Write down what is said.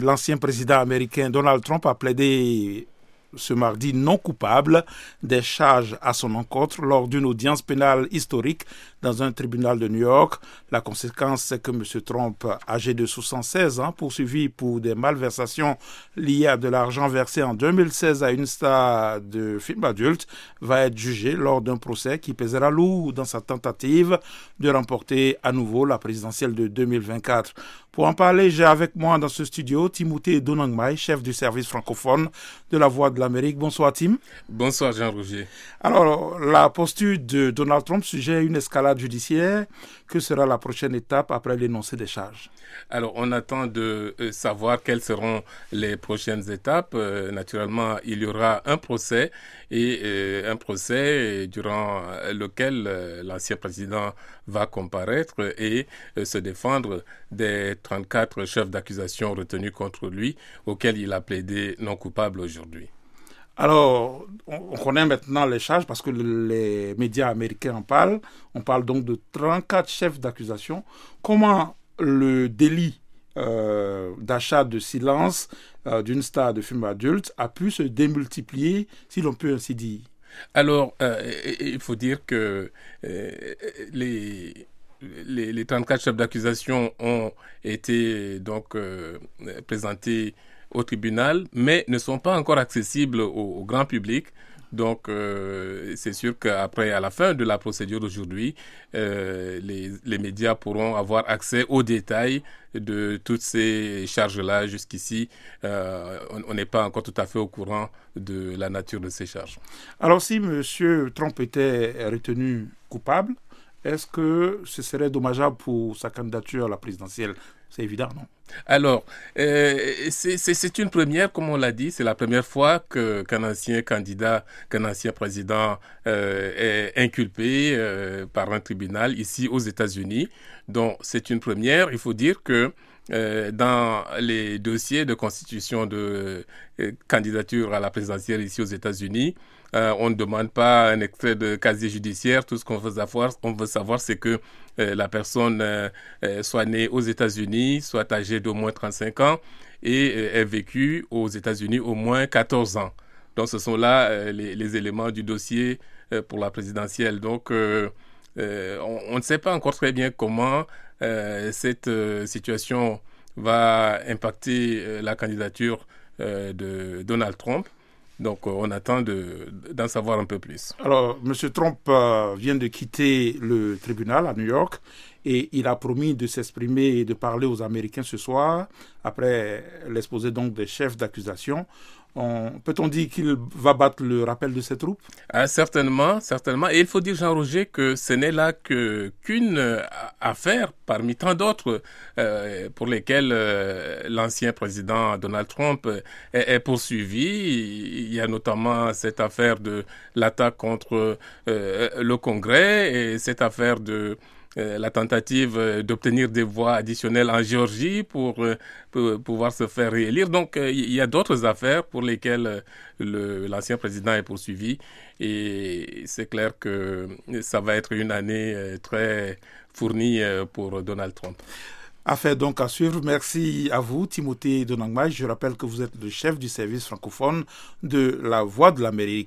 L'ancien président américain Donald Trump a plaidé ce mardi non coupable des charges à son encontre lors d'une audience pénale historique dans un tribunal de New York. La conséquence, c'est que M. Trump, âgé de 76 ans, poursuivi pour des malversations liées à de l'argent versé en 2016 à une star de film adulte, va être jugé lors d'un procès qui pèsera lourd dans sa tentative de remporter à nouveau la présidentielle de 2024. Pour en parler, j'ai avec moi dans ce studio Timothée Donangmai, chef du service francophone de la Voix de l'Amérique. Bonsoir Tim. Bonsoir Jean-Roger. Alors, la posture de Donald Trump sujet une escalade judiciaire. Que sera la prochaine étape après l'énoncé des charges? Alors, on attend de euh, savoir quelles seront les prochaines étapes. Euh, naturellement, il y aura un procès et euh, un procès durant lequel l'ancien président va comparaître et se défendre des 34 chefs d'accusation retenus contre lui, auxquels il a plaidé non coupable aujourd'hui. Alors, on, connaît maintenant les charges parce que les médias américains en parlent. On parle donc de 34 chefs d'accusation. Comment le délit euh, d'achat de silence euh, d'une star de film adulte a pu se démultiplier, si l'on peut ainsi dire? Alors, euh, il faut dire que les, les, les, 34 chefs d'accusation ont été donc présentés au tribunal, mais ne sont pas encore accessibles au, grand public. Donc, euh, c'est sûr qu'après, à la fin de la procédure d'aujourd'hui, euh, les, médias pourront avoir accès aux détails de toutes ces charges-là. Jusqu'ici, euh, on n'est pas encore tout à fait au courant de la nature de ces charges. Alors, si M. Trump était retenu coupable, est-ce que ce serait dommageable pour sa candidature à la présidentielle C'est évident, non? Alors, euh, c'est une première, comme on l'a dit, c'est la première fois qu'un ancien candidat, qu'un ancien président euh, est inculpé euh, par un tribunal ici aux États-Unis. Donc, c'est une première. Il faut dire que dans les dossiers de constitution de candidature à la présidentielle ici aux États-Unis, on ne demande pas un extrait de casier judiciaire. Tout ce qu'on veut savoir, on veut savoir, c'est que la personne soit née aux États-Unis, soit âgée d'au moins 35 ans et ait vécu aux États-Unis au moins 14 ans. Donc, ce sont là les, les, éléments du dossier pour la présidentielle. Donc, on, ne sait pas encore très bien comment euh, cette euh, situation va impacter euh, la candidature de Donald Trump. Donc on attend d'en savoir un peu plus. Alors, M. Trump vient de quitter le tribunal à New York et il a promis de s'exprimer et de parler aux Américains ce soir, après l'exposé donc des chefs d'accusation. Peut-on dire qu'il va battre le rappel de ses troupes? Ah, Certainement, certainement. Et il faut dire, Jean-Roger, que ce n'est là qu'une affaire parmi tant d'autres euh, pour lesquelles euh, l'ancien président Donald Trump est, poursuivi. Il y a notamment cette affaire de l'attaque contre euh, le Congrès et cette affaire de euh, la tentative euh, d'obtenir des voix additionnelles en Géorgie pour, euh, pouvoir se faire réélire. Donc, il y a d'autres affaires pour lesquelles l'ancien président est poursuivi. Et c'est clair que ça va être une année très fournie pour Donald Trump. Affaire donc à suivre. Merci à vous, Timothée Donangmai. Je rappelle que vous êtes le chef du service francophone de La Voix de l'Amérique.